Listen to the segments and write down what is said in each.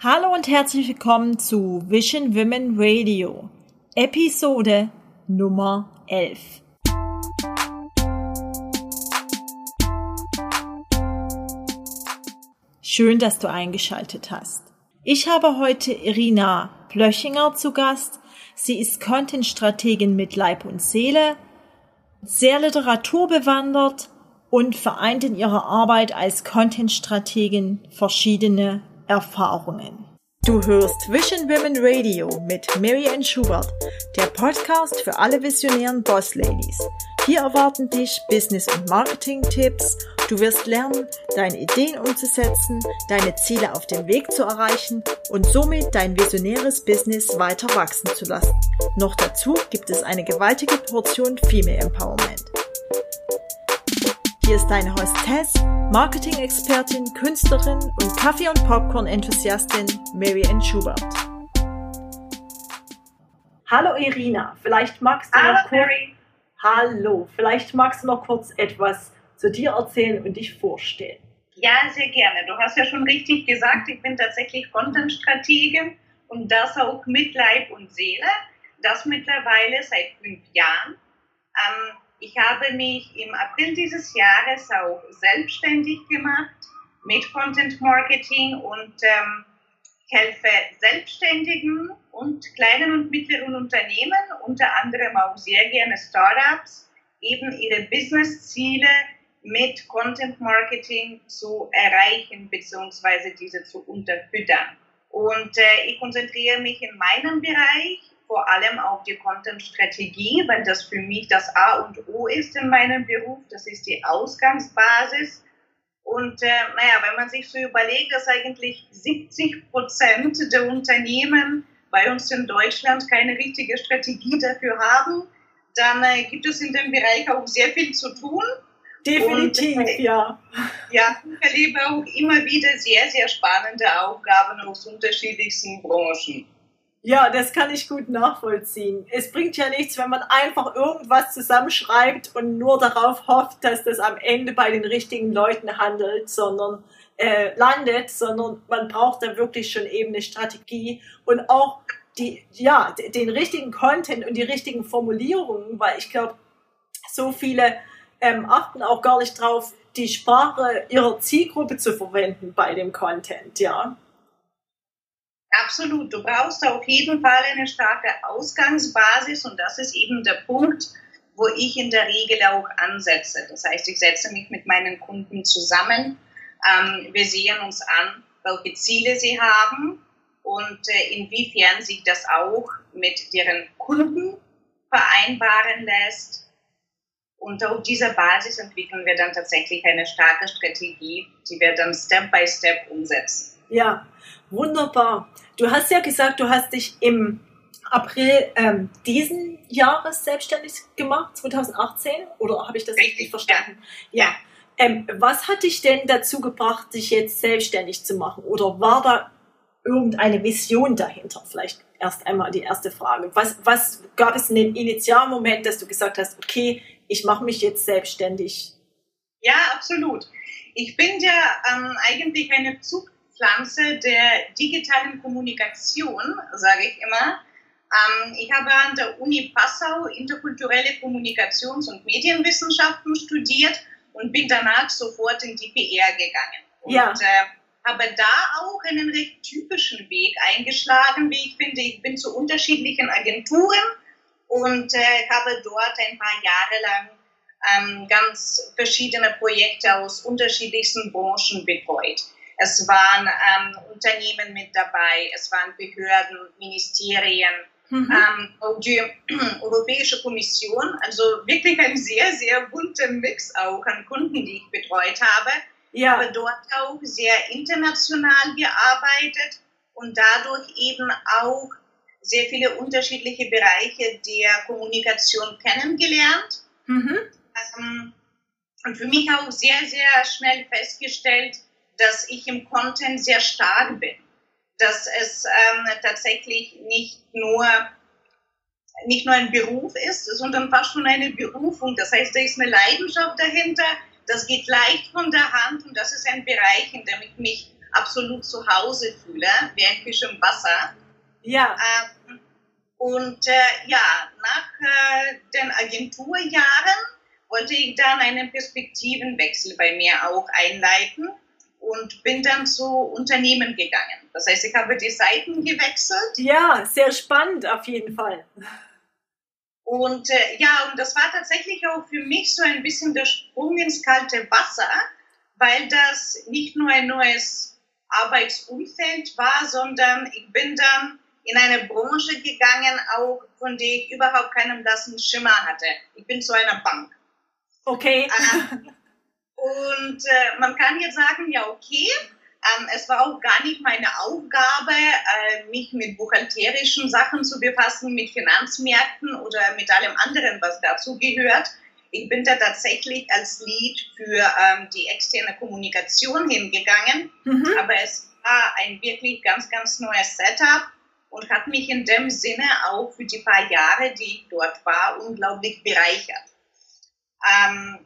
Hallo und herzlich willkommen zu Vision Women Radio, Episode Nummer 11. Schön, dass du eingeschaltet hast. Ich habe heute Irina Plöchinger zu Gast. Sie ist Content-Strategin mit Leib und Seele, sehr literaturbewandert und vereint in ihrer Arbeit als Content-Strategin verschiedene Erfahrungen. Du hörst Vision Women Radio mit Mary Ann Schubert, der Podcast für alle visionären Boss Ladies. Hier erwarten dich Business- und Marketing-Tipps. Du wirst lernen, deine Ideen umzusetzen, deine Ziele auf dem Weg zu erreichen und somit dein visionäres Business weiter wachsen zu lassen. Noch dazu gibt es eine gewaltige Portion Female Empowerment. Ist deine Hostess, Marketing-Expertin, Künstlerin und Kaffee- und Popcorn-Enthusiastin Mary Ann Schubert. Hallo Irina, vielleicht magst du Hallo, noch kurz, Mary. Hallo, vielleicht magst du noch kurz etwas zu dir erzählen und dich vorstellen. Ja, sehr gerne. Du hast ja schon richtig gesagt, ich bin tatsächlich Content-Strategin und das auch mit Leib und Seele. Das mittlerweile seit fünf Jahren. Ähm, ich habe mich im April dieses Jahres auch selbstständig gemacht mit Content Marketing und ähm, helfe Selbstständigen und kleinen und mittleren Unternehmen, unter anderem auch sehr gerne Startups, eben ihre Businessziele mit Content Marketing zu erreichen bzw. diese zu unterfüttern. Und äh, ich konzentriere mich in meinem Bereich vor allem auf die Content-Strategie, weil das für mich das A und O ist in meinem Beruf. Das ist die Ausgangsbasis. Und äh, naja, wenn man sich so überlegt, dass eigentlich 70 Prozent der Unternehmen bei uns in Deutschland keine richtige Strategie dafür haben, dann äh, gibt es in dem Bereich auch sehr viel zu tun. Definitiv, Und, äh, ja. Ja, ich erlebe auch immer wieder sehr, sehr spannende Aufgaben aus unterschiedlichsten Branchen. Ja, das kann ich gut nachvollziehen. Es bringt ja nichts, wenn man einfach irgendwas zusammenschreibt und nur darauf hofft, dass das am Ende bei den richtigen Leuten handelt, sondern äh, landet, sondern man braucht da wirklich schon eben eine Strategie und auch die, ja, den richtigen Content und die richtigen Formulierungen, weil ich glaube, so viele ähm, achten auch gar nicht drauf, die Sprache ihrer Zielgruppe zu verwenden bei dem Content, ja. Absolut. Du brauchst auf jeden Fall eine starke Ausgangsbasis und das ist eben der Punkt, wo ich in der Regel auch ansetze. Das heißt, ich setze mich mit meinen Kunden zusammen. Ähm, wir sehen uns an, welche Ziele sie haben und äh, inwiefern sich das auch mit deren Kunden vereinbaren lässt. Und auf dieser Basis entwickeln wir dann tatsächlich eine starke Strategie, die wir dann Step by Step umsetzen. Ja, wunderbar. Du hast ja gesagt, du hast dich im April ähm, diesen Jahres selbstständig gemacht, 2018, oder habe ich das richtig, Richtig, verstanden? Ja. Ähm, was hat dich denn dazu gebracht, dich jetzt selbstständig zu machen? Oder war da irgendeine Vision dahinter? Vielleicht erst einmal die erste Frage. Was, was gab es einen Initialmoment, dass du gesagt hast, okay, ich mache mich jetzt selbstständig? Ja, absolut. Ich bin ja ähm, eigentlich eine Zugpflanze der digitalen Kommunikation, sage ich immer. Ähm, ich habe an der Uni Passau interkulturelle Kommunikations- und Medienwissenschaften studiert und bin danach sofort in die PR gegangen. Und Ja. äh, habe da auch einen recht typischen Weg eingeschlagen, wie ich finde. Ich bin zu unterschiedlichen Agenturen und äh, habe dort ein paar Jahre lang ähm, ganz verschiedene Projekte aus unterschiedlichsten Branchen betreut. Es waren ähm, Unternehmen mit dabei, es waren Behörden, Ministerien, Mhm. ähm, auch die Europäische Kommission, also wirklich ein sehr, sehr bunter Mix auch an Kunden, die ich betreut habe. Ja, habe dort auch sehr international gearbeitet und dadurch eben auch sehr viele unterschiedliche Bereiche der Kommunikation kennengelernt. mhm. Ähm, und für mich auch sehr, sehr schnell festgestellt, dass ich im Content sehr stark bin. Dass es ähm, tatsächlich nicht nur, nicht nur ein Beruf ist, sondern fast schon eine Berufung. Das heißt, da ist eine Leidenschaft dahinter, das geht leicht von der Hand und das ist ein Bereich, in dem ich mich absolut zu Hause fühle, wie ein Fisch im Wasser. Ja. Ähm, und äh, ja, nach äh, den Agenturjahren wollte ich dann einen Perspektivenwechsel bei mir auch einleiten und bin dann zu Unternehmen gegangen. Das heißt, ich habe die Seiten gewechselt. Ja, sehr spannend auf jeden Fall. Und äh, ja, und das war tatsächlich auch für mich so ein bisschen der Sprung ins kalte Wasser, weil das nicht nur ein neues Arbeitsumfeld war, sondern ich bin dann in eine Branche gegangen, auch von der ich überhaupt keinen blassen Schimmer hatte. Ich bin zu einer Bank. Okay. Und äh, man kann jetzt sagen, ja, okay, ähm, es war auch gar nicht meine Aufgabe, äh, mich mit buchhalterischen Sachen zu befassen, mit Finanzmärkten oder mit allem anderen, was dazu gehört. Ich bin da tatsächlich als Lead für ähm, die externe Kommunikation hingegangen, mhm. aber es war ein wirklich ganz, ganz neues Setup und hat mich in dem Sinne auch für die paar Jahre, die ich dort war, unglaublich bereichert. Ähm,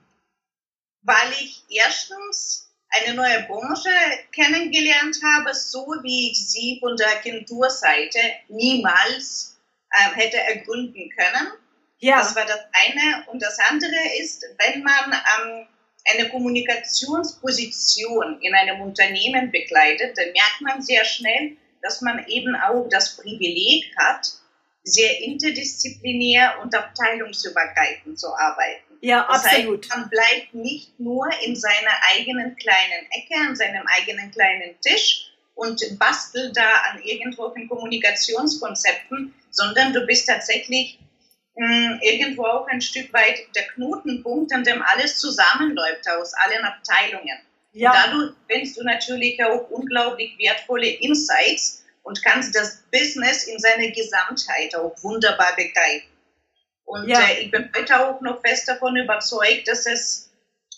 weil ich erstens eine neue Branche kennengelernt habe, so wie ich sie von der Agenturseite niemals äh, hätte ergründen können. Ja. Das war das eine. Und das andere ist, wenn man ähm, eine Kommunikationsposition in einem Unternehmen begleitet, dann merkt man sehr schnell, dass man eben auch das Privileg hat, sehr interdisziplinär und abteilungsübergreifend zu arbeiten. Ja, das absolut. Heißt, man bleibt nicht nur in seiner eigenen kleinen Ecke, an seinem eigenen kleinen Tisch und bastelt da an irgendwelchen Kommunikationskonzepten, sondern du bist tatsächlich mh, hm, irgendwo auch ein Stück weit der Knotenpunkt, an dem alles zusammenläuft aus allen Abteilungen. Ja. Und dadurch findest du natürlich auch unglaublich wertvolle Insights und kannst das Business in seiner Gesamtheit auch wunderbar begreifen. Und ja. äh, ich bin heute auch noch fest davon überzeugt, dass es,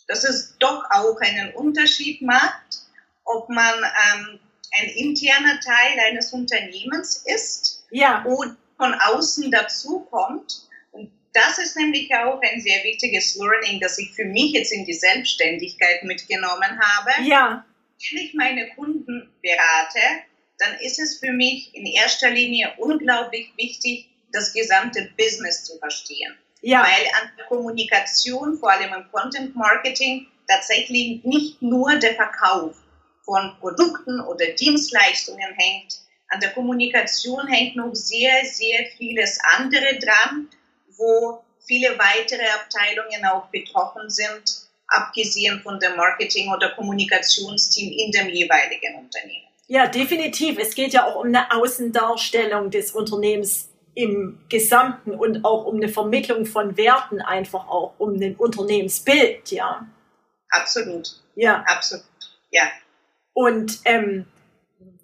dass es doch auch einen Unterschied macht, ob man ähm, ein interner Teil eines Unternehmens ist ja. oder von außen dazukommt. Und das ist nämlich auch ein sehr wichtiges Learning, das ich für mich jetzt in die Selbstständigkeit mitgenommen habe. Ja. Wenn ich meine Kunden berate, dann ist es für mich in erster Linie unglaublich wichtig, das gesamte Business zu verstehen. Ja. Weil an der Kommunikation, vor allem im Content Marketing, tatsächlich nicht nur der Verkauf von Produkten oder Dienstleistungen hängt. An der Kommunikation hängt noch sehr, sehr vieles andere dran, wo viele weitere Abteilungen auch betroffen sind, abgesehen von dem Marketing- oder Kommunikationsteam in dem jeweiligen Unternehmen. Ja, definitiv. Es geht ja auch um eine Außendarstellung des Unternehmens im Gesamten und auch um eine Vermittlung von Werten, einfach auch um ein Unternehmensbild, ja. Absolut. Ja. Absolut. Ja. Und ähm,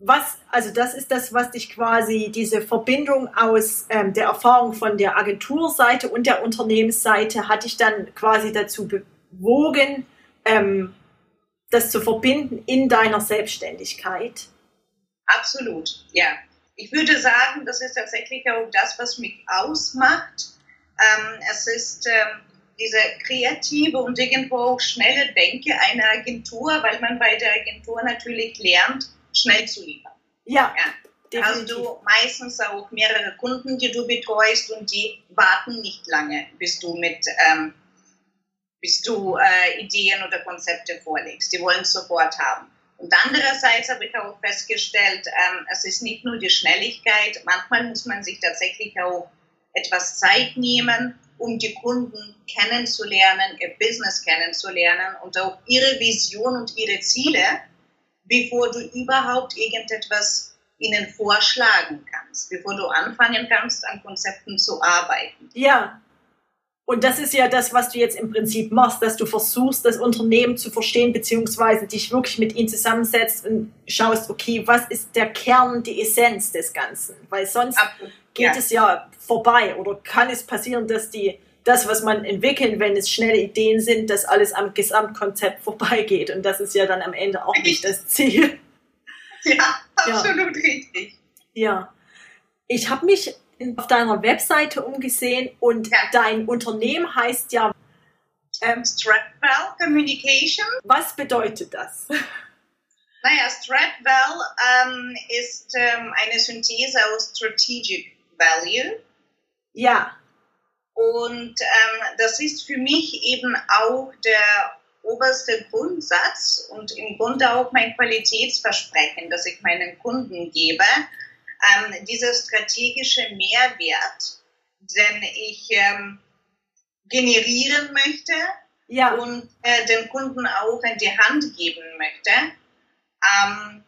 was, also das ist das, was dich quasi, diese Verbindung aus ähm, der Erfahrung von der Agenturseite und der Unternehmensseite hat dich dann quasi dazu bewogen, ähm, das zu verbinden in deiner Selbstständigkeit. Absolut, ja ich würde sagen, das ist tatsächlich auch das, was mich ausmacht. Ähm, es ist ähm, diese kreative und irgendwo auch schnelle Denke einer Agentur, weil man bei der Agentur natürlich lernt, schnell zu liefern. Ja. ja. Hast du meistens auch mehrere Kunden, die du betreust und die warten nicht lange, bis du mit ähm, bis du äh, Ideen oder Konzepte vorlegst. Die wollen es sofort haben. Und andererseits habe ich auch festgestellt, ähm, es ist nicht nur die Schnelligkeit, manchmal muss man sich tatsächlich auch etwas Zeit nehmen, um die Kunden kennenzulernen, ihr Business kennenzulernen und auch ihre Vision und ihre Ziele, bevor du überhaupt irgendetwas ihnen vorschlagen kannst, bevor du anfangen kannst, an Konzepten zu arbeiten. Ja, und das ist ja das, was du jetzt im Prinzip machst, dass du versuchst, das Unternehmen zu verstehen, beziehungsweise dich wirklich mit ihnen zusammensetzt und schaust, okay, was ist der Kern, die Essenz des Ganzen? Weil sonst Absolut. geht ja. es ja vorbei oder kann es passieren, dass die, das, was man entwickelt, wenn es schnelle Ideen sind, dass alles am Gesamtkonzept vorbeigeht. Und das ist ja dann am Ende auch nicht das Ziel. Ja, absolut ja. richtig. Ja. Ich habe mich auf deiner Webseite umgesehen und ja. dein Unternehmen heißt ja ähm, Stratwell Communication. Was bedeutet das? Naja, Stratval ähm, ist ähm, eine Synthese aus Strategic Value. Ja. Und ähm, das ist für mich eben auch der oberste Grundsatz und im Grunde auch mein Qualitätsversprechen, das ich meinen Kunden gebe, ähm, dieser strategische Mehrwert, den ich ähm, generieren möchte ja. und äh, den Kunden auch in die Hand geben möchte. Ähm,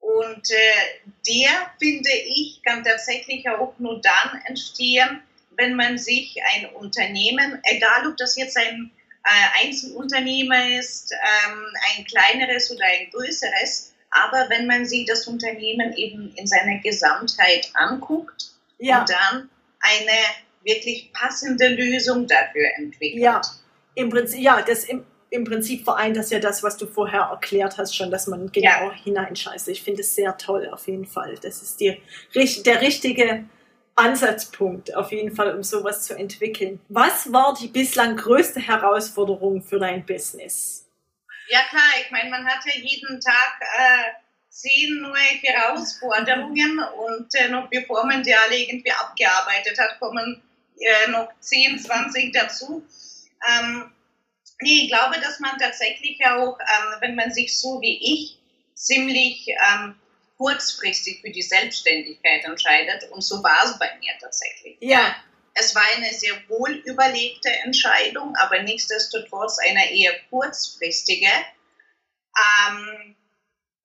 und äh, der, finde ich, kann tatsächlich auch nur dann entstehen, wenn man sich ein Unternehmen, egal ob das jetzt ein äh, Einzelunternehmer ist, ähm, ein kleineres oder ein größeres, aber wenn man sich das Unternehmen eben in seiner Gesamtheit anguckt ja. und dann eine wirklich passende Lösung dafür entwickelt. Ja, im Prinzip, ja, das im, im Prinzip vereint das ja das, was du vorher erklärt hast, schon, dass man genau ja. hineinscheißt. Ich finde es sehr toll, auf jeden Fall. Das ist die, der richtige Ansatzpunkt, auf jeden Fall, um sowas zu entwickeln. Was war die bislang größte Herausforderung für dein Business? Ja klar, ich meine, man hat ja jeden Tag äh, zehn neue Herausforderungen und äh, noch bevor man die alle irgendwie abgearbeitet hat, kommen äh, noch 10, 20 dazu. Ähm, nee, ich glaube, dass man tatsächlich auch, ähm, wenn man sich so wie ich ziemlich ähm, kurzfristig für die Selbstständigkeit entscheidet, und so war es bei mir tatsächlich. Ja. Es war eine sehr wohl überlegte Entscheidung, aber nichtsdestotrotz eine eher kurzfristige. Ähm,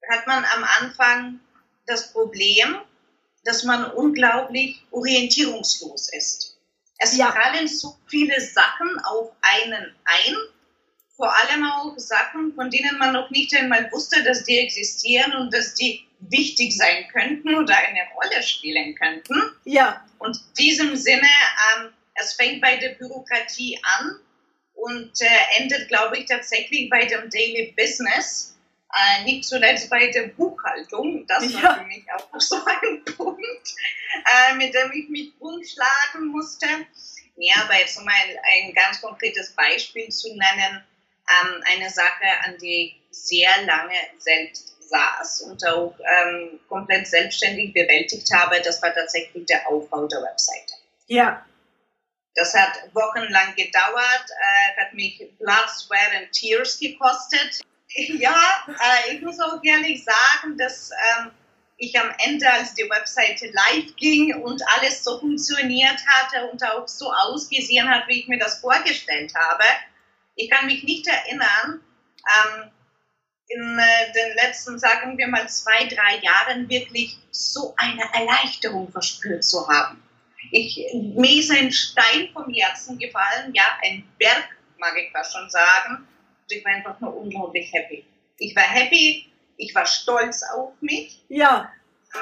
hat man am Anfang das Problem, dass man unglaublich orientierungslos ist. Es ja. fallen so viele Sachen auf einen ein, vor allem auch Sachen, von denen man noch nicht einmal wusste, dass die existieren und dass die wichtig sein könnten oder eine Rolle spielen könnten. Ja. Und in diesem Sinne, ähm, es fängt bei der Bürokratie an und äh, endet, glaube ich, tatsächlich bei dem Daily Business äh, nicht zuletzt bei der Buchhaltung, das ja. war für mich auch so ein Punkt, äh, mit dem ich mich umschlagen musste. Ja, aber jetzt um ein, ein ganz konkretes Beispiel zu nennen, ähm, eine Sache, an die ich sehr lange selbst saß und auch ähm, komplett selbstständig bewältigt habe, das war tatsächlich der Aufbau der Webseite. Ja. Das hat wochenlang gedauert, äh, hat mich Blood, Sweat and Tears gekostet. Ja, äh, ich muss auch ehrlich sagen, dass ähm, ich am Ende, als die Webseite live ging und alles so funktioniert hatte und auch so ausgesehen hat, wie ich mir das vorgestellt habe, ich kann mich nicht erinnern, ähm, in äh, den letzten, sagen wir mal, zwei, drei Jahren wirklich so eine Erleichterung verspürt zu haben. Ich, mir ist ein Stein vom Herzen gefallen, ja, ein Berg, mag ich fast schon sagen, ich war einfach nur unglaublich happy. Ich war happy, ich war stolz auf mich. Ja,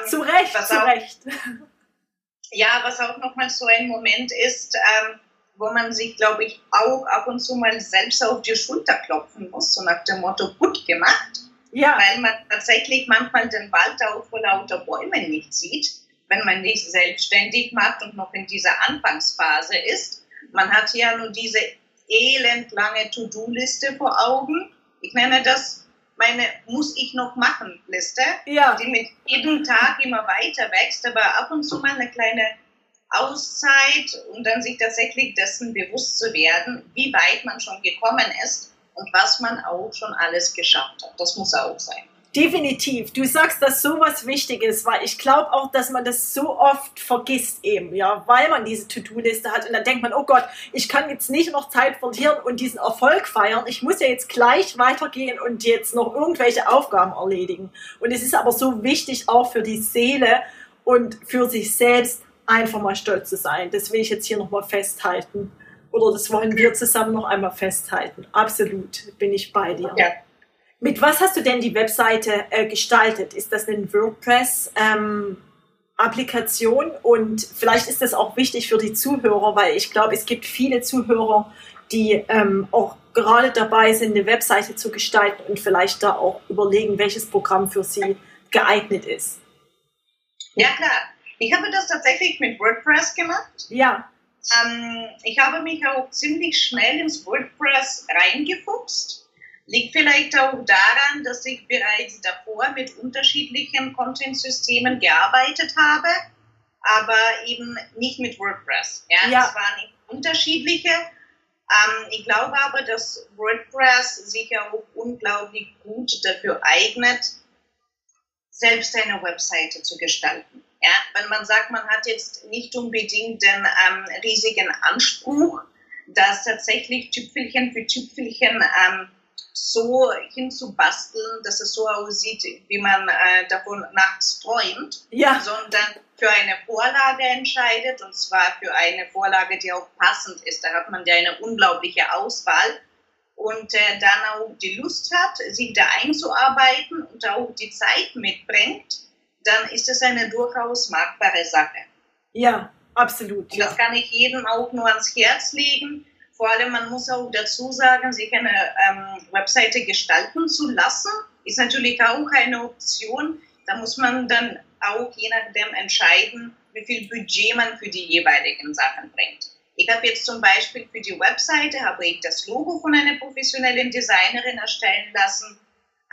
zu Recht, was zu auch, Recht. Ja, was auch nochmal so ein Moment ist, ähm, wo man sich, glaube ich, auch ab und zu mal selbst auf die Schulter klopfen muss, so nach dem Motto, gut gemacht. Ja. Weil man tatsächlich manchmal den Wald auch vor lauter Bäumen nicht sieht, wenn man nicht selbstständig macht und noch in dieser Anfangsphase ist. Man hat ja nur diese elendlange To-Do-Liste vor Augen. Ich nenne das meine Muss ich noch machen Liste, ja. die mit jedem Tag immer weiter wächst, aber ab und zu mal eine kleine Auszeit und dann sich tatsächlich dessen bewusst zu werden, wie weit man schon gekommen ist und was man auch schon alles geschafft hat. Das muss auch sein. Definitiv. Du sagst, dass sowas wichtig ist, weil ich glaube auch, dass man das so oft vergisst eben, ja, weil man diese To-Do-Liste hat und dann denkt man, oh Gott, ich kann jetzt nicht noch Zeit verlieren und diesen Erfolg feiern. Ich muss ja jetzt gleich weitergehen und jetzt noch irgendwelche Aufgaben erledigen. Und es ist aber so wichtig auch für die Seele und für sich selbst einfach mal stolz zu sein. Das will ich jetzt hier nochmal festhalten. Oder das wollen wir zusammen noch einmal festhalten. Absolut bin ich bei dir. Ja. Mit was hast du denn die Webseite äh, gestaltet? Ist das eine WordPress-Applikation? Ähm, und vielleicht ist das auch wichtig für die Zuhörer, weil ich glaube, es gibt viele Zuhörer, die ähm, auch gerade dabei sind, eine Webseite zu gestalten und vielleicht da auch überlegen, welches Programm für sie geeignet ist. Ja, klar. Ich habe das tatsächlich mit WordPress gemacht. Ja. Ähm, ich habe mich auch ziemlich schnell ins WordPress reingefuchst Liegt vielleicht auch daran, dass ich bereits davor mit unterschiedlichen Content-Systemen gearbeitet habe, aber eben nicht mit WordPress. Ja, ja. es waren unterschiedliche. Ähm, ich glaube aber, dass WordPress sich auch unglaublich gut dafür eignet, selbst eine Webseite zu gestalten. Ja, wenn man sagt, man hat jetzt nicht unbedingt den ähm, riesigen Anspruch, das tatsächlich Tüpfelchen für Tüpfelchen ähm, so hinzubasteln, dass es so aussieht, wie man äh, davon nachts träumt, ja. sondern für eine Vorlage entscheidet und zwar für eine Vorlage, die auch passend ist. Da hat man ja eine unglaubliche Auswahl und äh, dann auch die Lust hat, sich da einzuarbeiten und auch die Zeit mitbringt, dann ist es eine durchaus magbare Sache. Ja, absolut. Ja. Das kann ich jedem auch nur ans Herz legen. Vor allem, man muss auch dazu sagen, sich eine ähm, Webseite gestalten zu lassen, ist natürlich auch eine Option. Da muss man dann auch je nachdem entscheiden, wie viel Budget man für die jeweiligen Sachen bringt. Ich habe jetzt zum Beispiel für die Webseite habe ich das Logo von einer professionellen Designerin erstellen lassen.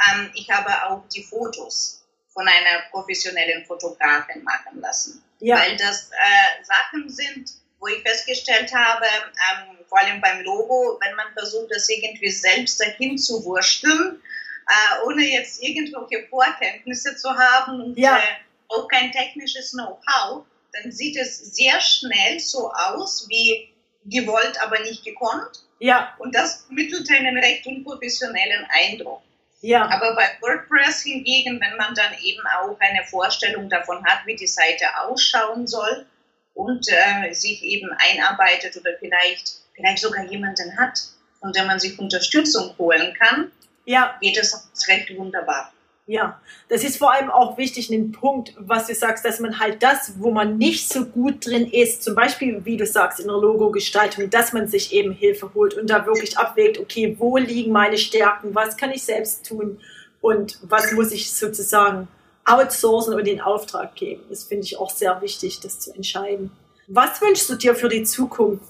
Ähm, ich habe auch die Fotos von einer professionellen Fotografin machen lassen, ja. weil das äh, Sachen sind, wo ich festgestellt habe, ähm, vor allem beim Logo, wenn man versucht, das irgendwie selbst dahin zu wursteln, äh, ohne jetzt irgendwelche Vorkenntnisse zu haben und ja. äh, auch kein technisches Know-how, dann sieht es sehr schnell so aus wie gewollt, aber nicht gekonnt. Ja. Und das mittelt einen recht unprofessionellen Eindruck. Ja. Aber bei WordPress hingegen, wenn man dann eben auch eine Vorstellung davon hat, wie die Seite ausschauen soll, und äh, sich eben einarbeitet oder vielleicht, vielleicht sogar jemanden hat, von dem man sich Unterstützung holen kann, ja. geht es recht wunderbar. Ja, das ist vor allem auch wichtig, ein Punkt, was du sagst, dass man halt das, wo man nicht so gut drin ist, zum Beispiel, wie du sagst, in der Logo-Gestaltung, dass man sich eben Hilfe holt und da wirklich abwägt, okay, wo liegen meine Stärken, was kann ich selbst tun und was muss ich sozusagen outsourcen und den Auftrag geben. Das finde ich auch sehr wichtig, das zu entscheiden. Was wünschst du dir für die Zukunft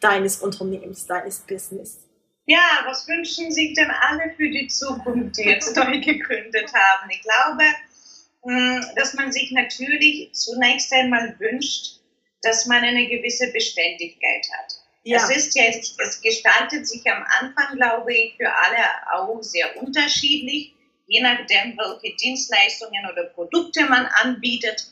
deines Unternehmens, deines Business? Ja, was wünschen sich denn alle für die Zukunft, die jetzt neu gegründet haben? Ich glaube, hm, dass man sich natürlich zunächst einmal wünscht, dass man eine gewisse Beständigkeit hat. Ja. Es ist ja, es gestaltet sich am Anfang, glaube ich, für alle auch sehr unterschiedlich je nachdem, welche Dienstleistungen oder Produkte man anbietet,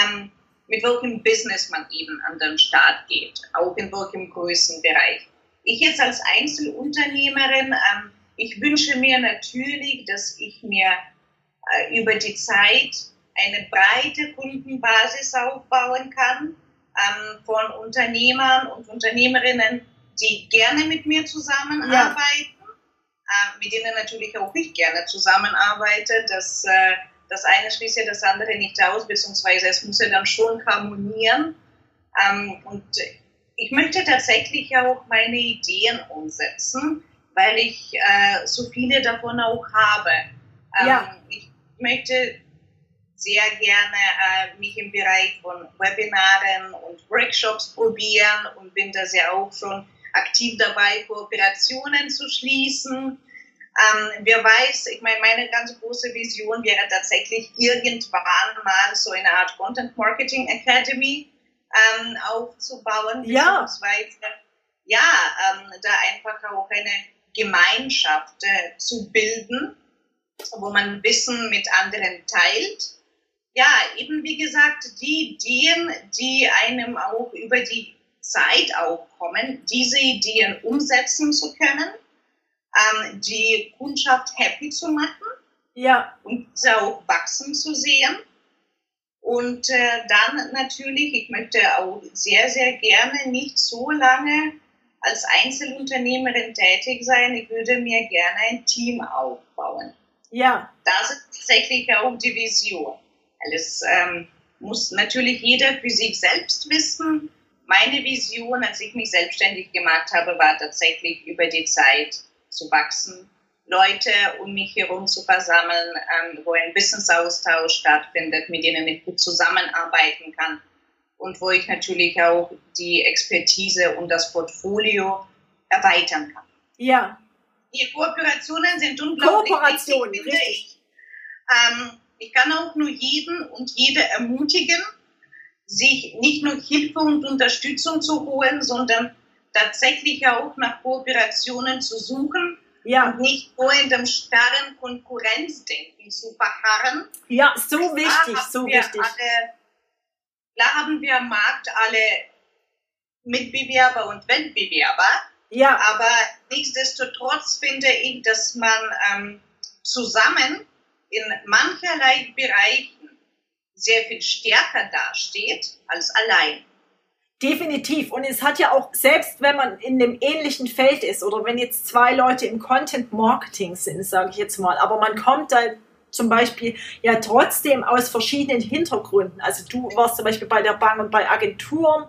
ähm, mit welchem Business man eben an den Start geht, auch in welchem Größenbereich. Ich jetzt als Einzelunternehmerin, ähm, ich wünsche mir natürlich, dass ich mir äh, über die Zeit eine breite Kundenbasis aufbauen kann ähm, von Unternehmern und Unternehmerinnen, die gerne mit mir zusammenarbeiten. Ja äh, mit denen natürlich auch ich gerne zusammenarbeite. Das, äh, das eine schließt ja das andere nicht aus, beziehungsweise es muss ja dann schon harmonieren. Ähm, und ich möchte tatsächlich auch meine Ideen umsetzen, weil ich äh, so viele davon auch habe. Ähm, ja. Ich möchte sehr gerne äh, mich im Bereich von Webinaren und Workshops probieren und bin da sehr auch schon aktiv dabei, Kooperationen zu schließen. Ähm, wer weiß, ich meine, meine ganz große Vision wäre tatsächlich irgendwann mal so eine Art Content Marketing Academy ähm, aufzubauen. Ja. ja, ähm, da einfach auch eine Gemeinschaft äh, zu bilden, wo man Wissen mit anderen teilt. Ja, eben wie gesagt, die Ideen, die einem auch über die Zeit auch kommen, diese Ideen umsetzen zu können, ähm, die Kundschaft happy zu machen ja. und sie auch wachsen zu sehen. Und äh, dann natürlich, ich möchte auch sehr, sehr gerne nicht so lange als Einzelunternehmerin tätig sein. Ich würde mir gerne ein Team aufbauen. Ja. Das ist tatsächlich auch die Vision. Weil es ähm, muss natürlich jeder für sich selbst wissen, meine Vision, als ich mich selbstständig gemacht habe, war tatsächlich über die Zeit zu wachsen, Leute um mich herum zu versammeln, ähm, wo ein Wissensaustausch stattfindet, mit denen ich gut zusammenarbeiten kann und wo ich natürlich auch die Expertise und das Portfolio erweitern kann. Ja. Die Kooperationen sind unglaublich Kooperationen, wichtig, finde ich. Ähm, ich kann auch nur jeden und jede ermutigen, sich nicht nur Hilfe und Unterstützung zu holen, sondern tatsächlich auch nach Kooperationen zu suchen ja. und nicht nur in dem starren Konkurrenzdenken zu verharren. Ja, so wichtig, so wichtig. Alle, klar haben wir am Markt alle Mitbewerber und Wettbewerber, ja. aber nichtsdestotrotz finde ich, dass man ähm, zusammen in mancherlei Bereichen sehr viel stärker dasteht als allein. Definitiv. Und es hat ja auch, selbst wenn man in einem ähnlichen Feld ist oder wenn jetzt zwei Leute im Content Marketing sind, sage ich jetzt mal, aber man kommt da zum Beispiel ja trotzdem aus verschiedenen Hintergründen. Also du warst zum Beispiel bei der Bank und bei Agenturen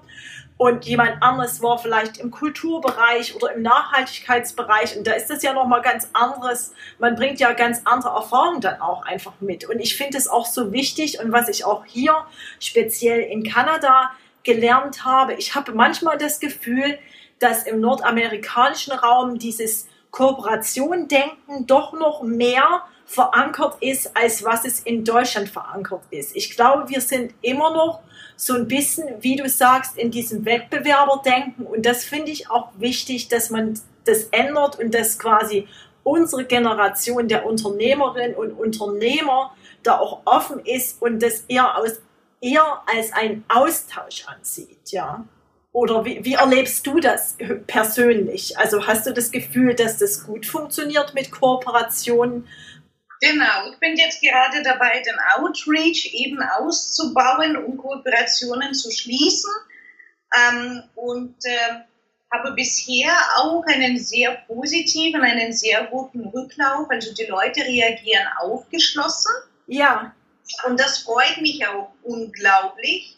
und jemand anderes war vielleicht im Kulturbereich oder im Nachhaltigkeitsbereich und da ist das ja nochmal ganz anderes. Man bringt ja ganz andere Erfahrungen dann auch einfach mit und ich finde es auch so wichtig und was ich auch hier speziell in Kanada gelernt habe, ich habe manchmal das Gefühl, dass im nordamerikanischen Raum dieses Kooperation-Denken doch noch mehr verankert ist, als was es in Deutschland verankert ist. Ich glaube, wir sind immer noch so ein bisschen, wie du sagst, in diesem Wettbewerberdenken. Und das finde ich auch wichtig, dass man das ändert und dass quasi unsere Generation der Unternehmerinnen und Unternehmer da auch offen ist und das eher aus eher als einen Austausch ansieht, ja. Oder wie, wie erlebst du das persönlich? Also hast du das Gefühl, dass das gut funktioniert mit Kooperationen Genau, ich bin jetzt gerade dabei, den Outreach eben auszubauen, um Kooperationen zu schließen ähm, und äh, habe bisher auch einen sehr positiven, einen sehr guten Rücklauf. Also die Leute reagieren aufgeschlossen. Ja. Und das freut mich auch unglaublich.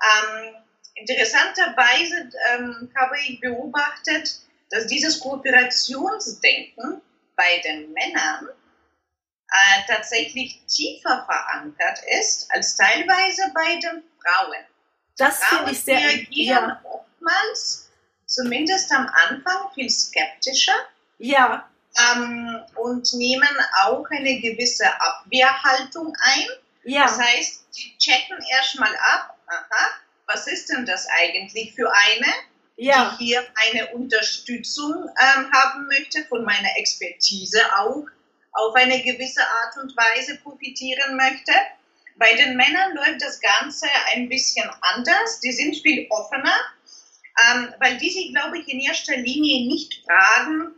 Ähm, interessanterweise ähm, habe ich beobachtet, dass dieses Kooperationsdenken bei den Männern äh, tatsächlich tiefer verankert ist als teilweise bei den Frauen. Das finde ich sehr reagieren ja. oftmals, zumindest am Anfang, viel skeptischer. Ja. Ähm, und nehmen auch eine gewisse Abwehrhaltung ein. Ja. Das heißt, die checken erstmal ab, aha, was ist denn das eigentlich für eine, ja. die hier eine Unterstützung ähm, haben möchte, von meiner Expertise auch auf eine gewisse Art und Weise profitieren möchte. Bei den Männern läuft das Ganze ein bisschen anders. Die sind viel offener, ähm, weil die sich, glaube ich, in erster Linie nicht fragen,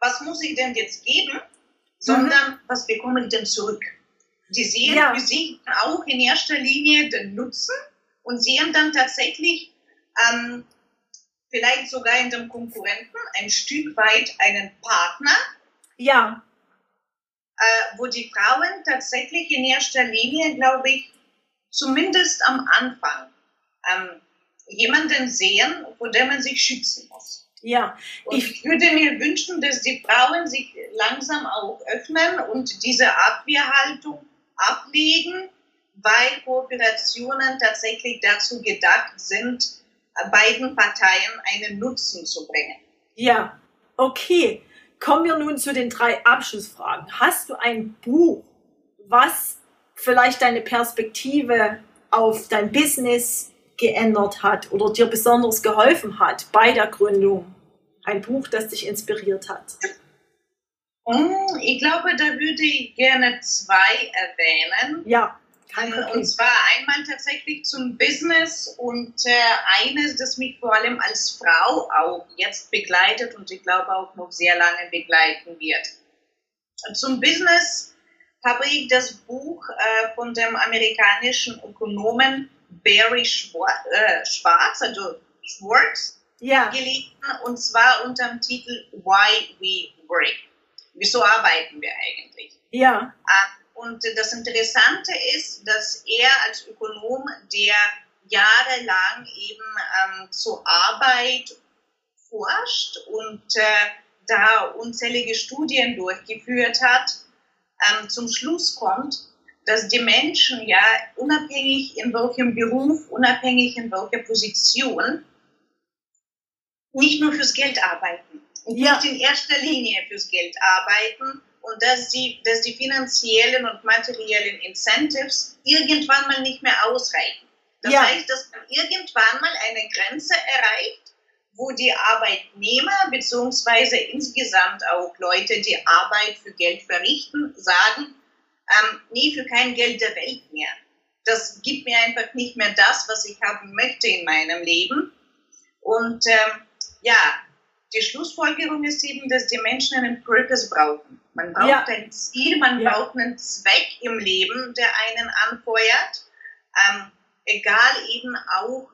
was muss ich denn jetzt geben, sondern mhm. was bekomme ich denn zurück. Die sehen ja. für sich auch in erster Linie den Nutzen und sehen dann tatsächlich ähm, vielleicht sogar in dem Konkurrenten ein Stück weit einen Partner. Ja äh, wo die Frauen tatsächlich in erster Linie, glaube ich, zumindest am Anfang ähm, jemanden sehen, vor dem man sich schützen muss. Ja, ich, ich würde mir wünschen, dass die Frauen sich langsam auch öffnen und diese Abwehrhaltung ablegen, weil Kooperationen tatsächlich dazu gedacht sind, beiden Parteien einen Nutzen zu bringen. Ja, okay. Kommen wir nun zu den drei Abschlussfragen. Hast du ein Buch, was vielleicht deine Perspektive auf dein Business geändert hat oder dir besonders geholfen hat bei der Gründung? Ein Buch, das dich inspiriert hat? Hm, ich glaube, da würde ich gerne zwei erwähnen. Ja. Und zwar einmal tatsächlich zum Business und äh, eines, das mich vor allem als Frau auch jetzt begleitet und ich glaube auch noch sehr lange begleiten wird. Zum Business habe ich das Buch äh, von dem amerikanischen Ökonomen Barry Schwartz, äh, Schwarz, also Schwartz, ja. gelesen und zwar unter dem Titel Why We Work. Wieso arbeiten wir eigentlich? Ja. Äh, und das Interessante ist, dass er als Ökonom, der jahrelang eben ähm, zur Arbeit forscht und äh, da unzählige Studien durchgeführt hat, ähm, zum Schluss kommt, dass die Menschen ja unabhängig in welchem Beruf, unabhängig in welcher Position, nicht nur fürs Geld arbeiten, und ja. nicht in erster Linie fürs Geld arbeiten und dass die, dass die finanziellen und materiellen Incentives irgendwann mal nicht mehr ausreichen. Das ja. heißt, dass man irgendwann mal eine Grenze erreicht, wo die Arbeitnehmer beziehungsweise insgesamt auch Leute, die Arbeit für Geld verrichten, sagen, ähm, nee, für kein Geld der Welt mehr. Das gibt mir einfach nicht mehr das, was ich haben möchte in meinem Leben. Und ähm, ja, die Schlussfolgerung ist eben, dass die Menschen einen Purpose brauchen. Man braucht ja. ein Ziel, man ja. braucht einen Zweck im Leben, der einen anfeuert, ähm, egal eben auch,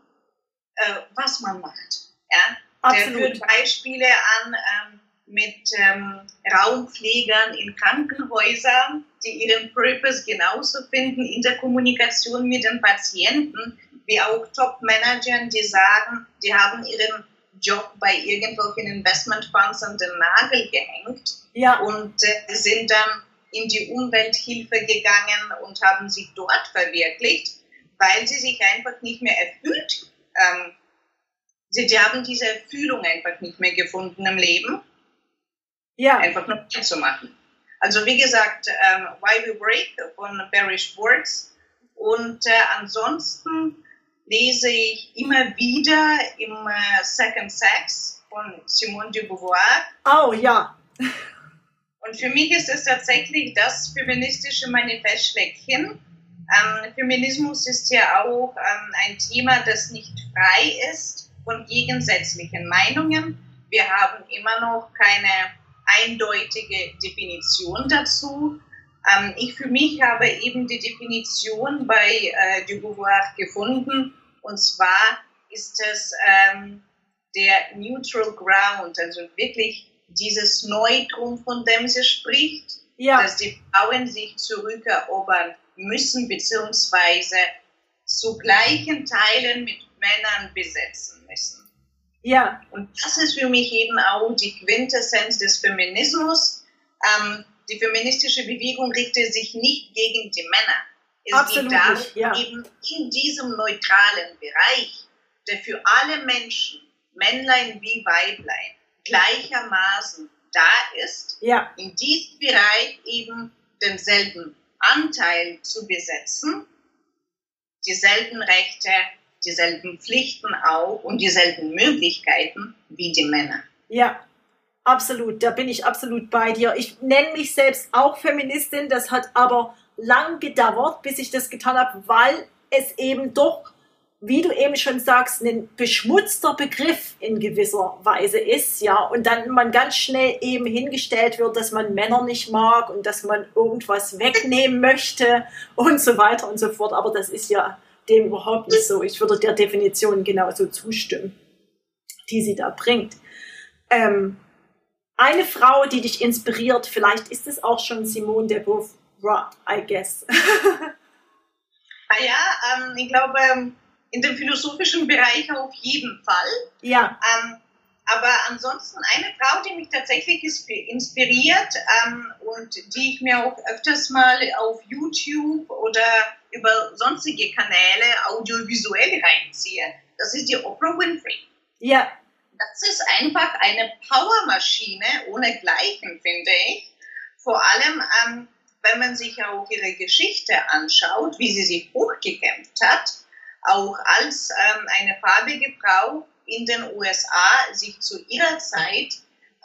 äh, was man macht. Ja? Absolut. Der führt Beispiele an ähm, mit ähm, Raumpflegern in Krankenhäusern, die ihren Purpose genauso finden in der Kommunikation mit den Patienten, wie auch Top-Managern, die sagen, die haben ihren Job bei irgendwelchen Investmentfonds an den Nagel gehängt ja. und äh, sind dann in die Umwelthilfe gegangen und haben sich dort verwirklicht, weil sie sich einfach nicht mehr erfüllt ähm, sie, die haben diese Fühlung einfach nicht mehr gefunden im Leben. Ja. Einfach nur zu machen. Also wie gesagt, ähm, Why We Break von Barry Schwartz. Und äh, ansonsten lese ich immer wieder im Second Sex von Simone de Beauvoir. Oh ja. Und für mich ist es tatsächlich das feministische Manifest schlechthin. Ähm, Feminismus ist ja auch ähm, ein Thema, das nicht frei ist von gegensätzlichen Meinungen. Wir haben immer noch keine eindeutige Definition dazu. Ähm, ich für mich habe eben die Definition bei äh, de Beauvoir gefunden und zwar ist es ähm, der Neutral Ground, also wirklich dieses Neutrum, von dem sie spricht, ja. dass die Frauen sich zurückerobern müssen, beziehungsweise zu gleichen Teilen mit Männern besetzen müssen. Ja. Und das ist für mich eben auch die Quintessenz des Feminismus. Ähm, die feministische Bewegung richtet sich nicht gegen die Männer. Es Absolut geht darum, ja. eben in diesem neutralen Bereich, der für alle Menschen, Männlein wie Weiblein, gleichermaßen da ist, ja. in diesem Bereich eben denselben Anteil zu besetzen, dieselben Rechte dieselben Pflichten auch und dieselben Möglichkeiten wie die Männer. Ja, absolut. Da bin ich absolut bei dir. Ich nenne mich selbst auch Feministin. Das hat aber lang gedauert, bis ich das getan habe, weil es eben doch, wie du eben schon sagst, ein beschmutzter Begriff in gewisser Weise ist, ja, und dann man ganz schnell eben hingestellt wird, dass man Männer nicht mag und dass man irgendwas wegnehmen möchte und so weiter und so fort. Aber das ist ja dem überhaupt nicht so. Ich würde der Definition genauso zustimmen, die sie da bringt. Ähm, eine Frau, die dich inspiriert, vielleicht ist es auch schon Simone de Beauvoir, I guess. ah ja, ähm, ich glaube, ähm, in dem philosophischen Bereich auf jeden Fall. Ja. Ähm, aber ansonsten eine Frau, die mich tatsächlich inspiriert ähm, und die ich mir auch öfters mal auf YouTube oder über sonstige Kanäle audiovisuell reinziehe, das ist die Oprah Winfrey. Ja. Das ist einfach eine Powermaschine ohne Gleichen, finde ich. Vor allem, ähm, wenn man sich auch ihre Geschichte anschaut, wie sie sich hochgekämpft hat, auch als ähm, eine farbige Frau in den USA sich zu ihrer Zeit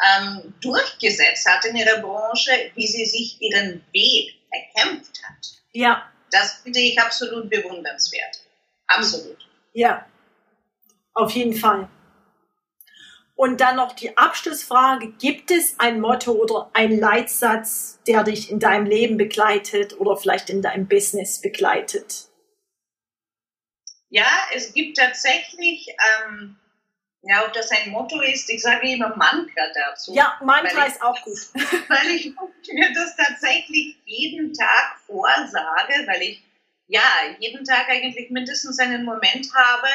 ähm, durchgesetzt hat in ihrer Branche, wie sie sich ihren Weg erkämpft hat. Ja. Das finde ich absolut bewundernswert. Absolut. Ja, auf jeden Fall. Und dann noch die Abschlussfrage, gibt es ein Motto oder ein Leitsatz, der dich in deinem Leben begleitet oder vielleicht in deinem Business begleitet? Ja, es gibt tatsächlich ähm, ja, ob das ein Motto ist, ich sage immer Mantra dazu. Ja, Mantra ist auch gut. Weil ich mir das tatsächlich jeden Tag vorsage, weil ich ja jeden Tag eigentlich mindestens einen Moment habe,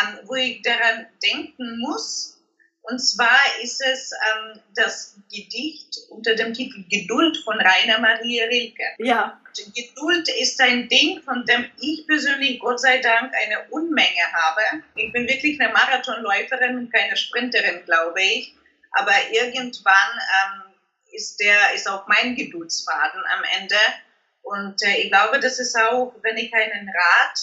ähm, wo ich daran denken muss, und zwar ist es ähm, das Gedicht unter dem Titel Geduld von Rainer Maria Rilke. Ja. Geduld ist ein Ding, von dem ich persönlich Gott sei Dank eine Unmenge habe. Ich bin wirklich eine Marathonläuferin und keine Sprinterin, glaube ich. aber irgendwann ähm, ist der ist auch mein Geduldsfaden am Ende. Und äh, ich glaube, das ist auch, wenn ich einen Rat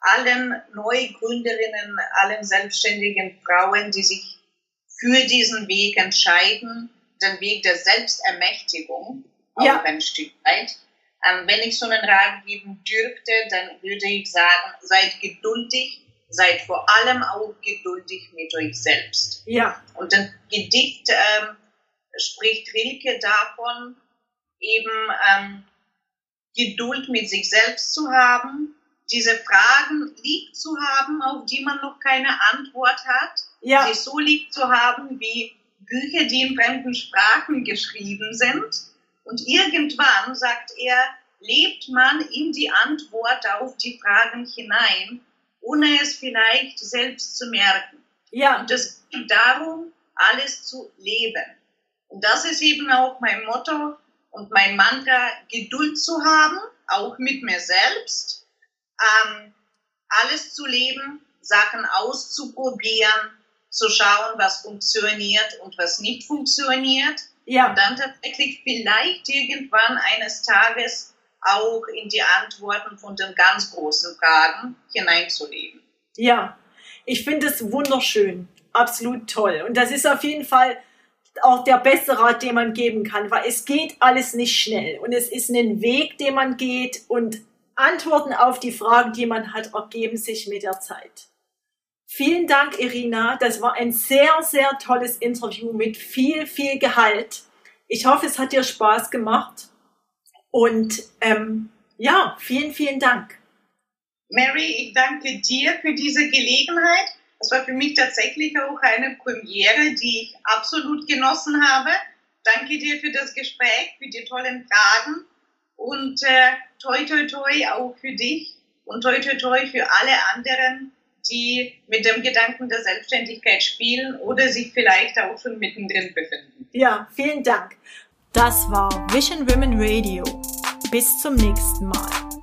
allen Neugründerinnen, allen selbstständigen Frauen, die sich für diesen Weg entscheiden, den Weg der Selbstermächtigung, ja. auch ein Stück weit. Ähm, wenn ich so einen Rat geben dürfte, dann würde ich sagen, seid geduldig, seid vor allem auch geduldig mit euch selbst. Ja. Und das Gedicht ähm, spricht Rilke davon, eben ähm, Geduld mit sich selbst zu haben, diese Fragen lieb zu haben, auf die man noch keine Antwort hat, ja. sie so lieb zu haben wie Bücher, die in fremden Sprachen geschrieben sind. Und irgendwann, sagt er, lebt man in die Antwort auf die Fragen hinein, ohne es vielleicht selbst zu merken. Ja. Und es geht darum, alles zu leben. Und das ist eben auch mein Motto und mein Mantra, Geduld zu haben, auch mit mir selbst, ähm, alles zu leben, Sachen auszuprobieren, zu schauen, was funktioniert und was nicht funktioniert. Ja. Und dann tatsächlich vielleicht irgendwann eines Tages auch in die Antworten von den ganz großen Fragen hineinzuleben. Ja, ich finde es wunderschön, absolut toll. Und das ist auf jeden Fall auch der beste Rat, den man geben kann, weil es geht alles nicht schnell und es ist ein Weg, den man geht und Antworten auf die Fragen, die man hat, ergeben sich mit der Zeit. Vielen Dank, Irina. Das war ein sehr, sehr tolles Interview mit viel, viel Gehalt. Ich hoffe, es hat dir Spaß gemacht. Und ähm, ja, vielen, vielen Dank. Mary, ich danke dir für diese Gelegenheit. Es war für mich tatsächlich auch eine Premiere, die ich absolut genossen habe. Danke dir für das Gespräch, für die tollen Fragen und äh, toi toi toi auch für dich und toi toi toi für alle anderen, die mit dem Gedanken der Selbstständigkeit spielen oder sich vielleicht auch schon mittendrin befinden. Ja, vielen Dank. Das war Vision Women Radio. Bis zum nächsten Mal.